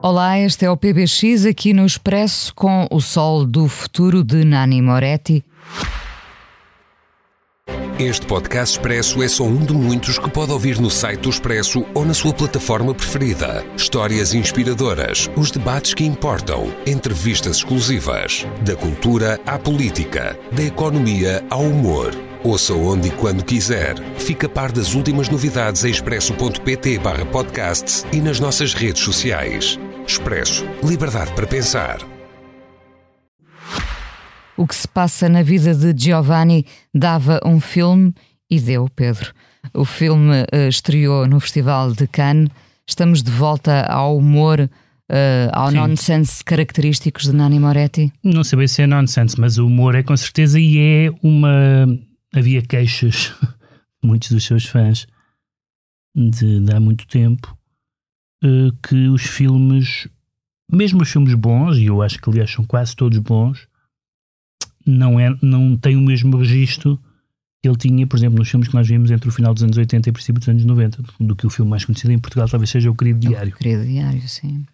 Olá, este é o PBX aqui no Expresso com o Sol do Futuro de Nani Moretti. Este podcast Expresso é só um de muitos que pode ouvir no site do Expresso ou na sua plataforma preferida. Histórias inspiradoras, os debates que importam, entrevistas exclusivas. Da cultura à política, da economia ao humor. Ouça onde e quando quiser. Fica a par das últimas novidades em expresso.pt barra podcasts e nas nossas redes sociais. Expresso. Liberdade para pensar. O que se passa na vida de Giovanni dava um filme e deu, Pedro. O filme uh, estreou no Festival de Cannes. Estamos de volta ao humor, uh, ao Sim. nonsense característicos de Nani Moretti? Não sei bem se é nonsense, mas o humor é com certeza e é uma. Havia queixas, muitos dos seus fãs, de, de há muito tempo, uh, que os filmes, mesmo os filmes bons, e eu acho que aliás são quase todos bons, não, é, não tem o mesmo registro que ele tinha, por exemplo, nos filmes que nós vimos entre o final dos anos 80 e o princípio dos anos 90, do que o filme mais conhecido em Portugal talvez seja O Querido Diário. O Querido Diário, sim.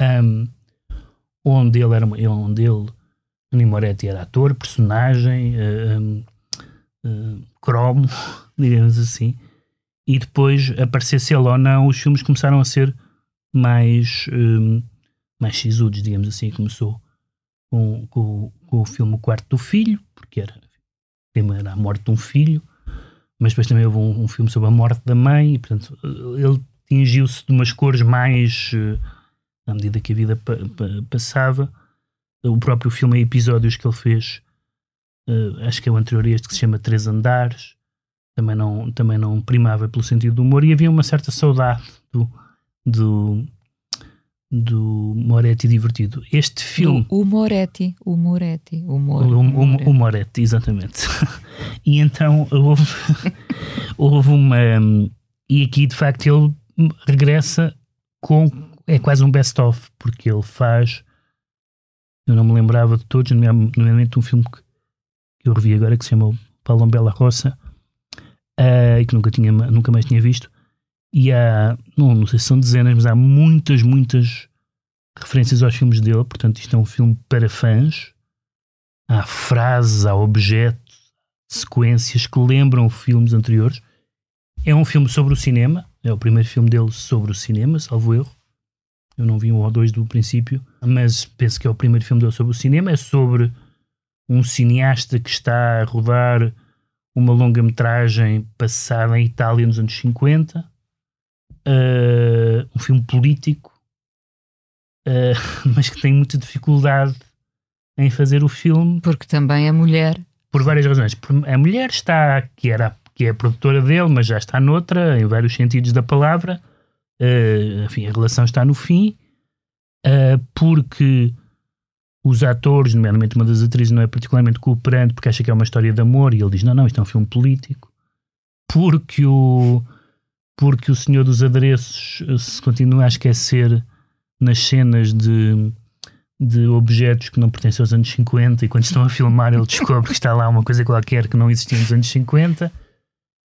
Um, onde ele era onde ele, Nini Moretti era ator, personagem, uh, uh, cromo, digamos assim, e depois, aparecesse ele ou não, os filmes começaram a ser mais, um, mais sisudos, digamos assim, começou com, com, com, o filme O Quarto do Filho, porque era, primeiro era a morte de um filho, mas depois também houve um, um filme sobre a morte da mãe, e portanto ele tingiu-se de umas cores mais uh, à medida que a vida pa, pa, passava. O próprio filme episódios que ele fez, uh, acho que é o anterior este, que se chama Três Andares, também não, também não primava pelo sentido do humor, e havia uma certa saudade do, do, do Moretti divertido. Este filme. O, o Moretti, o Moretti, o, Mor, o, o, Moretti. o Moretti, exatamente. e então houve, houve uma. E aqui de facto ele regressa com. É quase um best-of, porque ele faz. Eu não me lembrava de todos, nomeadamente um filme que, eu revi agora que se chama Paulo Bela Roça, uh, que nunca, tinha, nunca mais tinha visto e há, não, não sei se são dezenas, mas há muitas, muitas referências aos filmes dele. Portanto, isto é um filme para fãs. Há frases, há objetos, sequências que lembram filmes anteriores. É um filme sobre o cinema. É o primeiro filme dele sobre o cinema, salvo erro. Eu não vi um ou dois do princípio, mas penso que é o primeiro filme dele sobre o cinema. É sobre um cineasta que está a rodar uma longa-metragem passada em Itália nos anos 50 uh, um filme político, uh, mas que tem muita dificuldade em fazer o filme. Porque também é mulher. Por várias razões. A mulher está, que, era, que é a produtora dele, mas já está noutra, em vários sentidos da palavra. Uh, enfim, a relação está no fim, uh, porque os atores, nomeadamente uma das atrizes, não é particularmente cooperante porque acha que é uma história de amor e ele diz: não, não, isto é um filme político. Porque o, porque o senhor dos adereços eh, se continua a esquecer nas cenas de, de objetos que não pertencem aos anos 50 e quando estão a filmar ele descobre que está lá uma coisa qualquer que não existia nos anos 50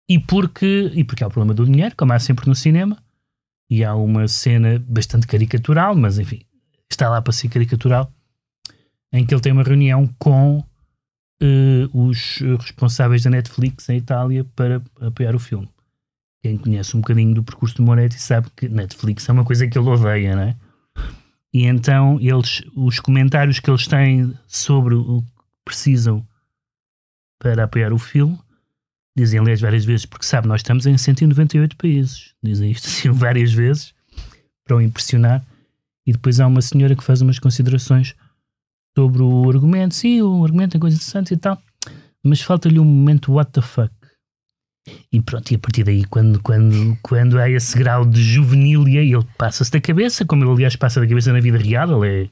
e porque, e porque há o problema do dinheiro, como há sempre no cinema, e há uma cena bastante caricatural, mas enfim, está lá para ser caricatural, em que ele tem uma reunião com uh, os responsáveis da Netflix em Itália para apoiar o filme quem conhece um bocadinho do percurso de Moretti sabe que Netflix é uma coisa que ele odeia, não é? E então eles, os comentários que eles têm sobre o que precisam para apoiar o filme, dizem aliás várias vezes, porque sabe, nós estamos em 198 países, dizem isto assim várias vezes, para o impressionar, e depois há uma senhora que faz umas considerações sobre o argumento, sim, o argumento tem coisas interessantes e tal, mas falta-lhe um momento what the fuck. E pronto, e a partir daí, quando, quando, quando há esse grau de juvenilia, ele passa-se da cabeça, como ele aliás passa da cabeça na vida real, ele é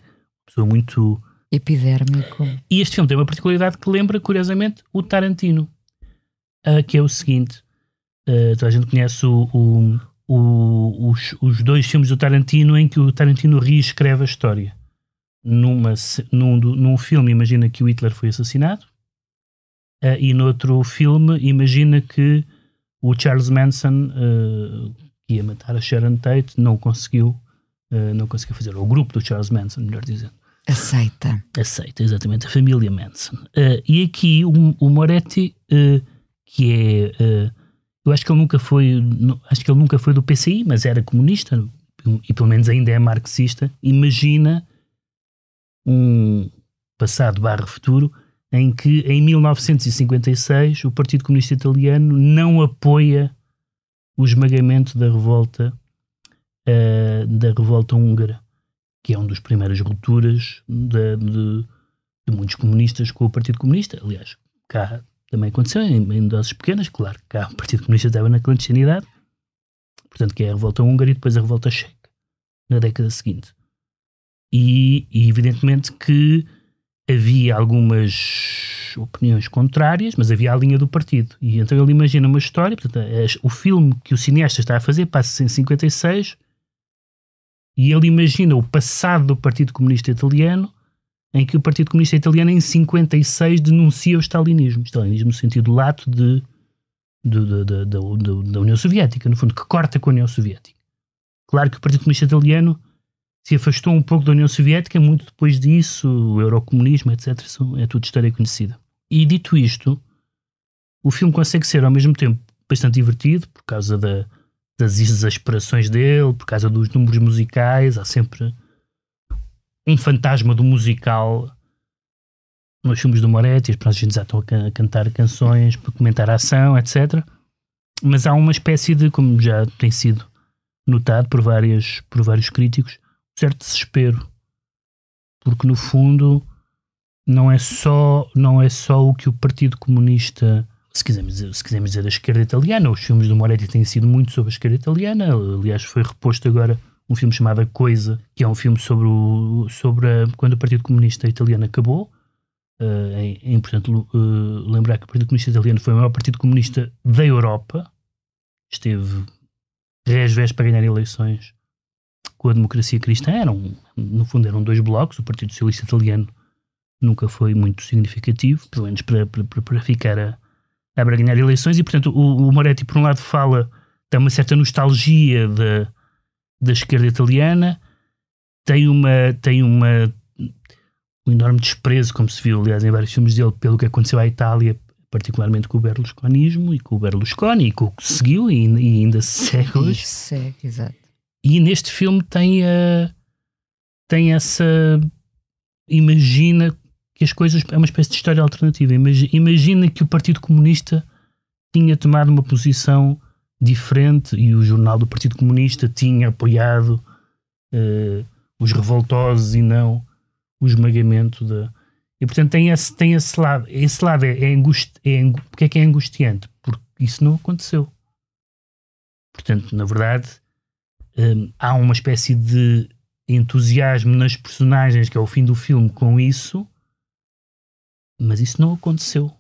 pessoa muito. Epidérmico. E este filme tem uma particularidade que lembra, curiosamente, o Tarantino, uh, que é o seguinte: uh, toda a gente conhece o, o, o, os, os dois filmes do Tarantino em que o Tarantino reescreve a história. Numa, num, num filme, imagina que o Hitler foi assassinado, uh, e noutro filme, imagina que o Charles Manson, que ia matar a Sharon Tate, não conseguiu, não conseguiu fazer. O grupo do Charles Manson, melhor dizendo. Aceita. Aceita, exatamente, a família Manson. e aqui o, o Moretti, que é eu acho que ele nunca foi, acho que ele nunca foi do PCI, mas era comunista e pelo menos ainda é marxista. Imagina um passado barra futuro em que em 1956 o Partido Comunista Italiano não apoia o esmagamento da revolta uh, da revolta húngara, que é uma das primeiras rupturas de, de, de muitos comunistas com o Partido Comunista. Aliás, cá também aconteceu em, em doses pequenas, claro cá o Partido Comunista estava na clandestinidade, portanto, que é a revolta húngara e depois a revolta checa, na década seguinte. E, e, evidentemente que havia algumas opiniões contrárias, mas havia a linha do partido. E então ele imagina uma história, portanto, o filme que o cineasta está a fazer passa-se em 56 e ele imagina o passado do Partido Comunista Italiano em que o Partido Comunista Italiano em 56 denuncia o stalinismo. Stalinismo no sentido lato de, de, de, de da União Soviética, no fundo, que corta com a União Soviética. Claro que o Partido Comunista Italiano se afastou um pouco da União Soviética, muito depois disso, o eurocomunismo, etc. É tudo história conhecida. E dito isto, o filme consegue ser ao mesmo tempo bastante divertido, por causa da, das exasperações dele, por causa dos números musicais, há sempre um fantasma do musical nos filmes do Moretti, as personagens já estão a, cantar canções para comentar a ação, etc. Mas há uma espécie de, como já tem sido notado por, várias, por vários críticos, certo desespero. Porque no fundo não é só, não é só o que o Partido Comunista, se quisermos dizer, se quisermos dizer a esquerda italiana, os filmes do Moretti têm sido muito sobre a esquerda italiana, aliás foi reposto agora um filme chamado Coisa, que é um filme sobre, o, sobre a, quando o Partido Comunista Italiano acabou. Uh, é, é, importante uh, lembrar que o Partido Comunista Italiano foi o maior partido comunista da Europa. Esteve res para ganhar eleições com a democracia cristã. Eram, no fundo, eram dois blocos. O Partido Socialista Italiano nunca foi muito significativo, pelo menos para, para, para ficar a, a eleições. E, portanto, o, o Moretti, por um lado, fala, tem uma certa nostalgia da da esquerda italiana, tem uma tem uma um enorme desprezo, como se viu, aliás, em vários filmes dele, pelo que aconteceu à Itália, particularmente com o berlusconismo e com o Berlusconi, e com o que seguiu e, e ainda se segue hoje. segue, exato. E neste filme tem, a, tem essa. Imagina que as coisas. É uma espécie de história alternativa. Imagina, imagina que o Partido Comunista tinha tomado uma posição diferente e o jornal do Partido Comunista tinha apoiado uh, os revoltosos e não o esmagamento da. E portanto tem esse, tem esse lado. Esse lado é, é, angust, é Porque é que é angustiante? Porque isso não aconteceu. Portanto, na verdade, um, eh, há uma espécie de entusiasmo nas personagens, que é o fim do filme, com isso, mas isso não aconteceu.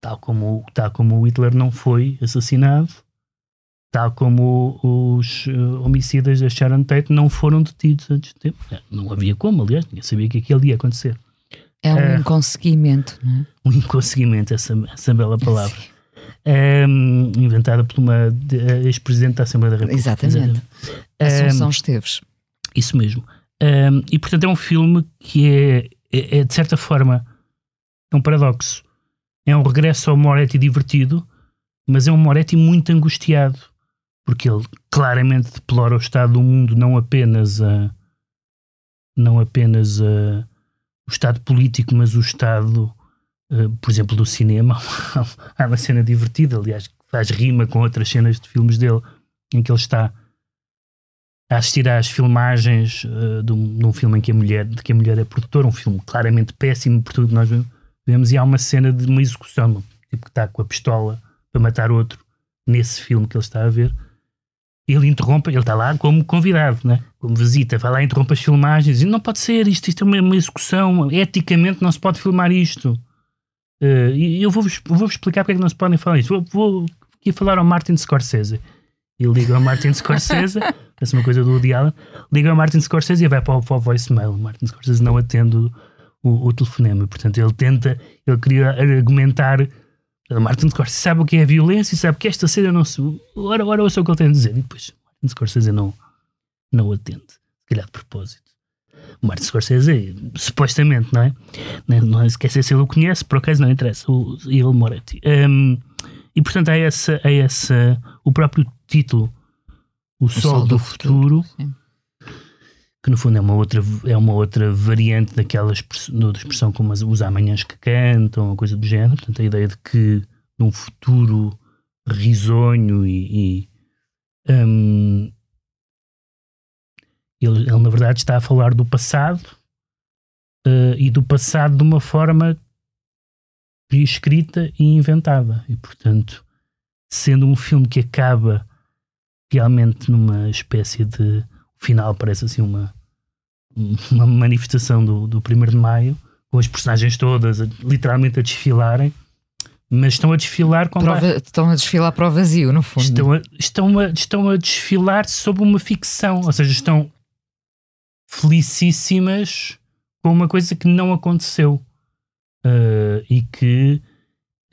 Tal como, tal como o Hitler não foi assassinado, tal como os uh, homicidas da Sharon Tate não foram detidos antes de tempo. É, não havia como, aliás, ninguém sabia que aquilo ia acontecer. É um uh, inconseguimento, não é? Um inconseguimento, essa, essa bela palavra. Um, inventada por uma ex-presidente da Assembleia da República. Exatamente. Assunção um, Esteves. Isso mesmo. Um, e portanto é um filme que é, é, é, de certa forma, é um paradoxo. É um regresso ao Moretti divertido, mas é um Moretti muito angustiado porque ele claramente deplora o estado do mundo, não apenas a, não apenas a, o estado político, mas o estado, uh, por exemplo, do cinema. Há uma cena divertida, aliás, que faz rima com outras cenas de filmes dele, em que ele está a assistir às filmagens uh, de, um, de, um, filme em que a mulher, de que a mulher é produtora, um filme claramente péssimo por tudo que nós vemos, e há uma cena de uma execução, tipo que está com a pistola para matar outro, nesse filme que ele está a ver, ele interrompe, ele está lá como convidado, né? como visita, vai lá, interrompe as filmagens e não pode ser isto, isto é uma execução, eticamente não se pode filmar isto. Uh, e eu vou-vos vou explicar porque é que não se podem falar isto. Vou, vou aqui falar ao Martin Scorsese. E liga ao Martin Scorsese, parece uma coisa do Woody Allen, liga ao Martin Scorsese e vai para o, para o voicemail. O Martin Scorsese não atende o, o, o telefonema, portanto ele tenta, ele queria argumentar o Martin Scorsese sabe o que é violência, sabe que esta cena não se. Ora, ora, ouça o que ele tem a dizer. E depois, Martin Scorsese não, não atende. Se calhar de propósito. Martin Scorsese, supostamente, não é? Não, não esquece se ele o conhece, por acaso não interessa. O, ele Moretti. Um, e portanto, há essa, há essa. O próprio título, O, o Sol, Sol, do, do Futuro. futuro que no fundo é uma outra, é uma outra variante daquela expressão, expressão como as, os amanhãs que cantam, uma coisa do género. Portanto, a ideia de que num futuro risonho e, e um, ele, ele, na verdade está a falar do passado uh, e do passado de uma forma escrita e inventada. E portanto sendo um filme que acaba realmente numa espécie de o final parece assim uma uma manifestação do, do 1 de Maio com as personagens todas literalmente a desfilarem mas estão a desfilar com Prova, estão a desfilar para o vazio no fundo. Estão a, estão a, estão a desfilar sob uma ficção ou seja estão felicíssimas com uma coisa que não aconteceu uh, e que,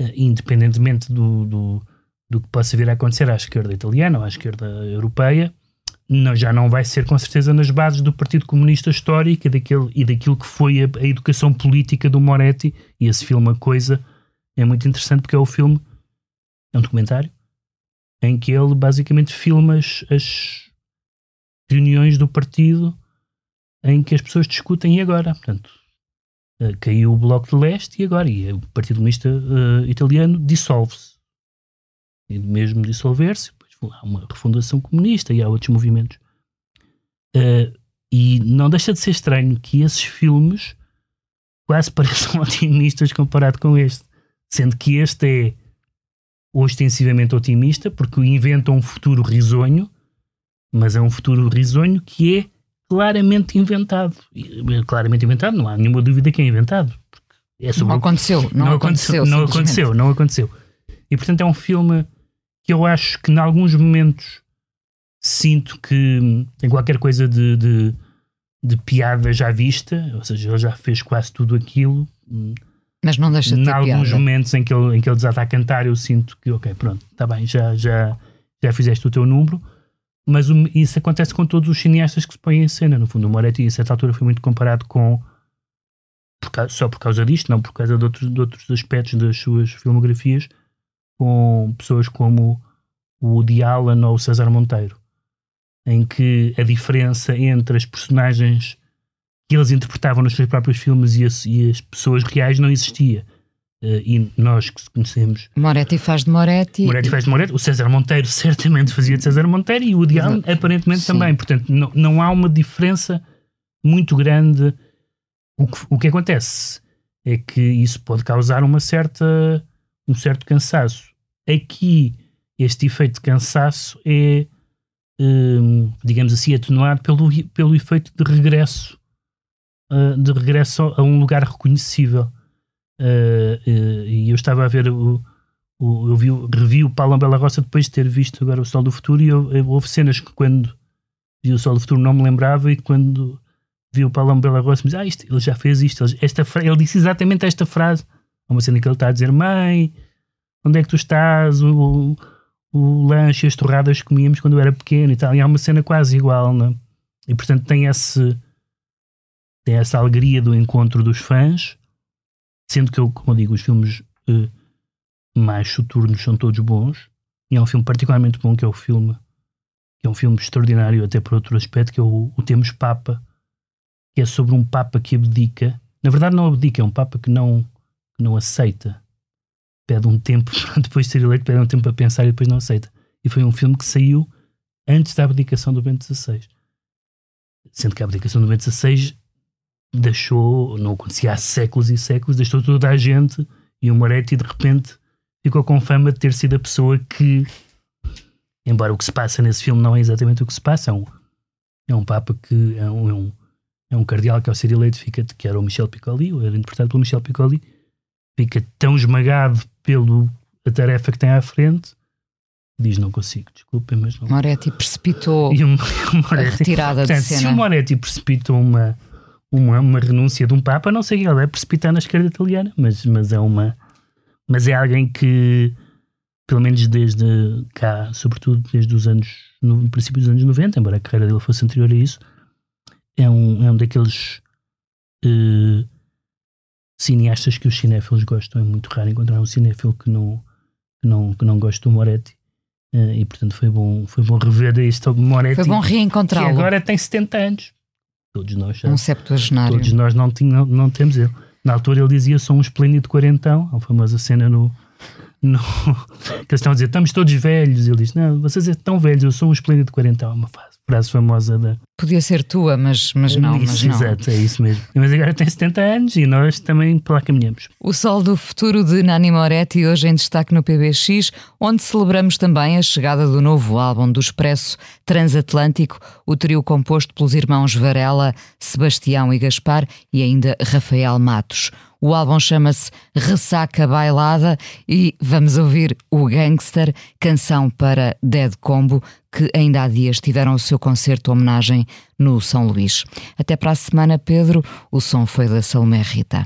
uh, independentemente do, do, do, que possa vir a acontecer à esquerda italiana ou à esquerda europeia, não, já não vai ser com certeza nas bases do Partido Comunista Histórico e, daquele, e daquilo que foi a, a educação política do Moretti. E esse filme, A Coisa, é muito interessante porque é o filme, é um documentário, em que ele basicamente filma as reuniões do partido em que as pessoas discutem agora. Portanto, uh, caiu o Bloco de Leste e agora. E o Partido Comunista uh, Italiano dissolve-se. E mesmo dissolver-se, há uma refundação comunista e há outros movimentos. Uh, e não deixa de ser estranho que esses filmes quase pareçam otimistas comparado com este. Sendo que este é ostensivamente otimista, porque inventa um futuro risonho, mas é um futuro risonho que é claramente inventado. Claramente inventado, não há nenhuma dúvida que é inventado. É não aconteceu, não, não aconteceu. Não aconteceu, não aconteceu. E portanto é um filme que eu acho que em alguns momentos sinto que tem qualquer coisa de, de, de piada já vista, ou seja, ele já fez quase tudo aquilo. Mas não deixa de ter Em alguns piada. momentos em que, ele, em que ele desata a cantar, eu sinto que, ok, pronto, está bem, já, já, já fizeste o teu número. Mas o, isso acontece com todos os cineastas que se põem em cena. No fundo, o Moretti, a certa altura, foi muito comparado com. Por causa, só por causa disto, não por causa de outros, de outros aspectos das suas filmografias, com pessoas como o Woody ou o César Monteiro, em que a diferença entre as personagens que eles interpretavam nos seus próprios filmes e as, e as pessoas reais não existia. Uh, e nós que conhecemos. Moretti faz de Moretti. Moretti faz de Moretti. O César Monteiro certamente fazia de César Monteiro e o Woody Allen aparentemente Sim. também. Portanto, não, não há uma diferença muito grande. O que, o que acontece é que isso pode causar uma certa, um certo cansaço. Aqui, este efeito de cansaço é, um, digamos assim, atenuado pelo, pelo efeito de regresso, uh, de regresso a um lugar reconhecível. Uh, uh, e eu estava a ver o, o, eu vi, revi o Paulo Bela Roça depois de ter visto agora o Sol do Futuro e eu, eu, houve cenas que quando vi o Sol do Futuro não me lembrava e quando vi o Paulo Bela Roça me disse, ah, isto, ele já fez isto, esta, ele disse exatamente esta frase, uma cena que ele está a dizer, mãe, onde é que tu estás, o, o lanche, as torradas que comíamos quando eu era pequeno e tal, e há uma cena quase igual, não? É? e portanto tem esse tem essa alegria do encontro dos fãs Sendo que eu, como eu digo, os filmes uh, mais soturnos são todos bons. E há um filme particularmente bom que é o filme, que é um filme extraordinário até por outro aspecto, que é o, o Temos Papa, que é sobre um Papa que abdica. Na verdade não abdica, é um Papa que não, que não aceita. Pede um tempo, depois de ser eleito, pede um tempo para pensar e depois não aceita. E foi um filme que saiu antes da abdicação do Bento XVI. Sendo que a abdicação do Bento XVI deixou, não acontecia há séculos e séculos, deixou toda a gente e o Moretti de repente ficou com fama de ter sido a pessoa que, embora o que se passa nesse filme não é exatamente o que se passa, é um, é um Papa que é um, é um, é um cardeal que ao ser eleito fica, que era o Michel Piccoli, ou era interpretado pelo Michel Piccoli, fica tão esmagado pelo a tarefa que tem à frente, diz não consigo, desculpem, mas não. Moretti precipitou E o a Moretti, retirada de portanto, se o cena. Moretti precipitou uma, uma, uma renúncia de um Papa, não sei o que ele vai precipitar na esquerda italiana, mas, mas é uma mas é alguém que pelo menos desde cá, sobretudo desde os anos no princípio dos anos 90, embora a carreira dele fosse anterior a isso, é um, é um daqueles eh, cineastas que os cinéfilos gostam. É muito raro encontrar um cinéfilo que não, que não, que não goste do Moretti. Eh, e portanto foi bom, foi bom rever este Moretti Foi bom que reencontrá-lo. agora tem 70 anos. Todos nós Um septuagenário. Todos nós não, tinham, não temos ele. Na altura ele dizia: sou um esplêndido quarentão. Uma famosa cena no. No que eles estão a dizer: estamos todos velhos. Ele diz: não, vocês é tão velhos, eu sou um esplêndido quarentão. É uma frase famosa da. Podia ser tua, mas, mas não, mas Isso, não. Exato, é isso mesmo. Mas agora tem 70 anos e nós também para lá caminhamos. O Sol do Futuro de Nani Moretti, hoje em destaque no PBX, onde celebramos também a chegada do novo álbum do Expresso Transatlântico, o trio composto pelos irmãos Varela, Sebastião e Gaspar e ainda Rafael Matos. O álbum chama-se Ressaca Bailada e vamos ouvir o Gangster, canção para Dead Combo, que ainda há dias tiveram o seu concerto homenagem no São Luís. Até para a semana, Pedro. O som foi da Salomé Rita.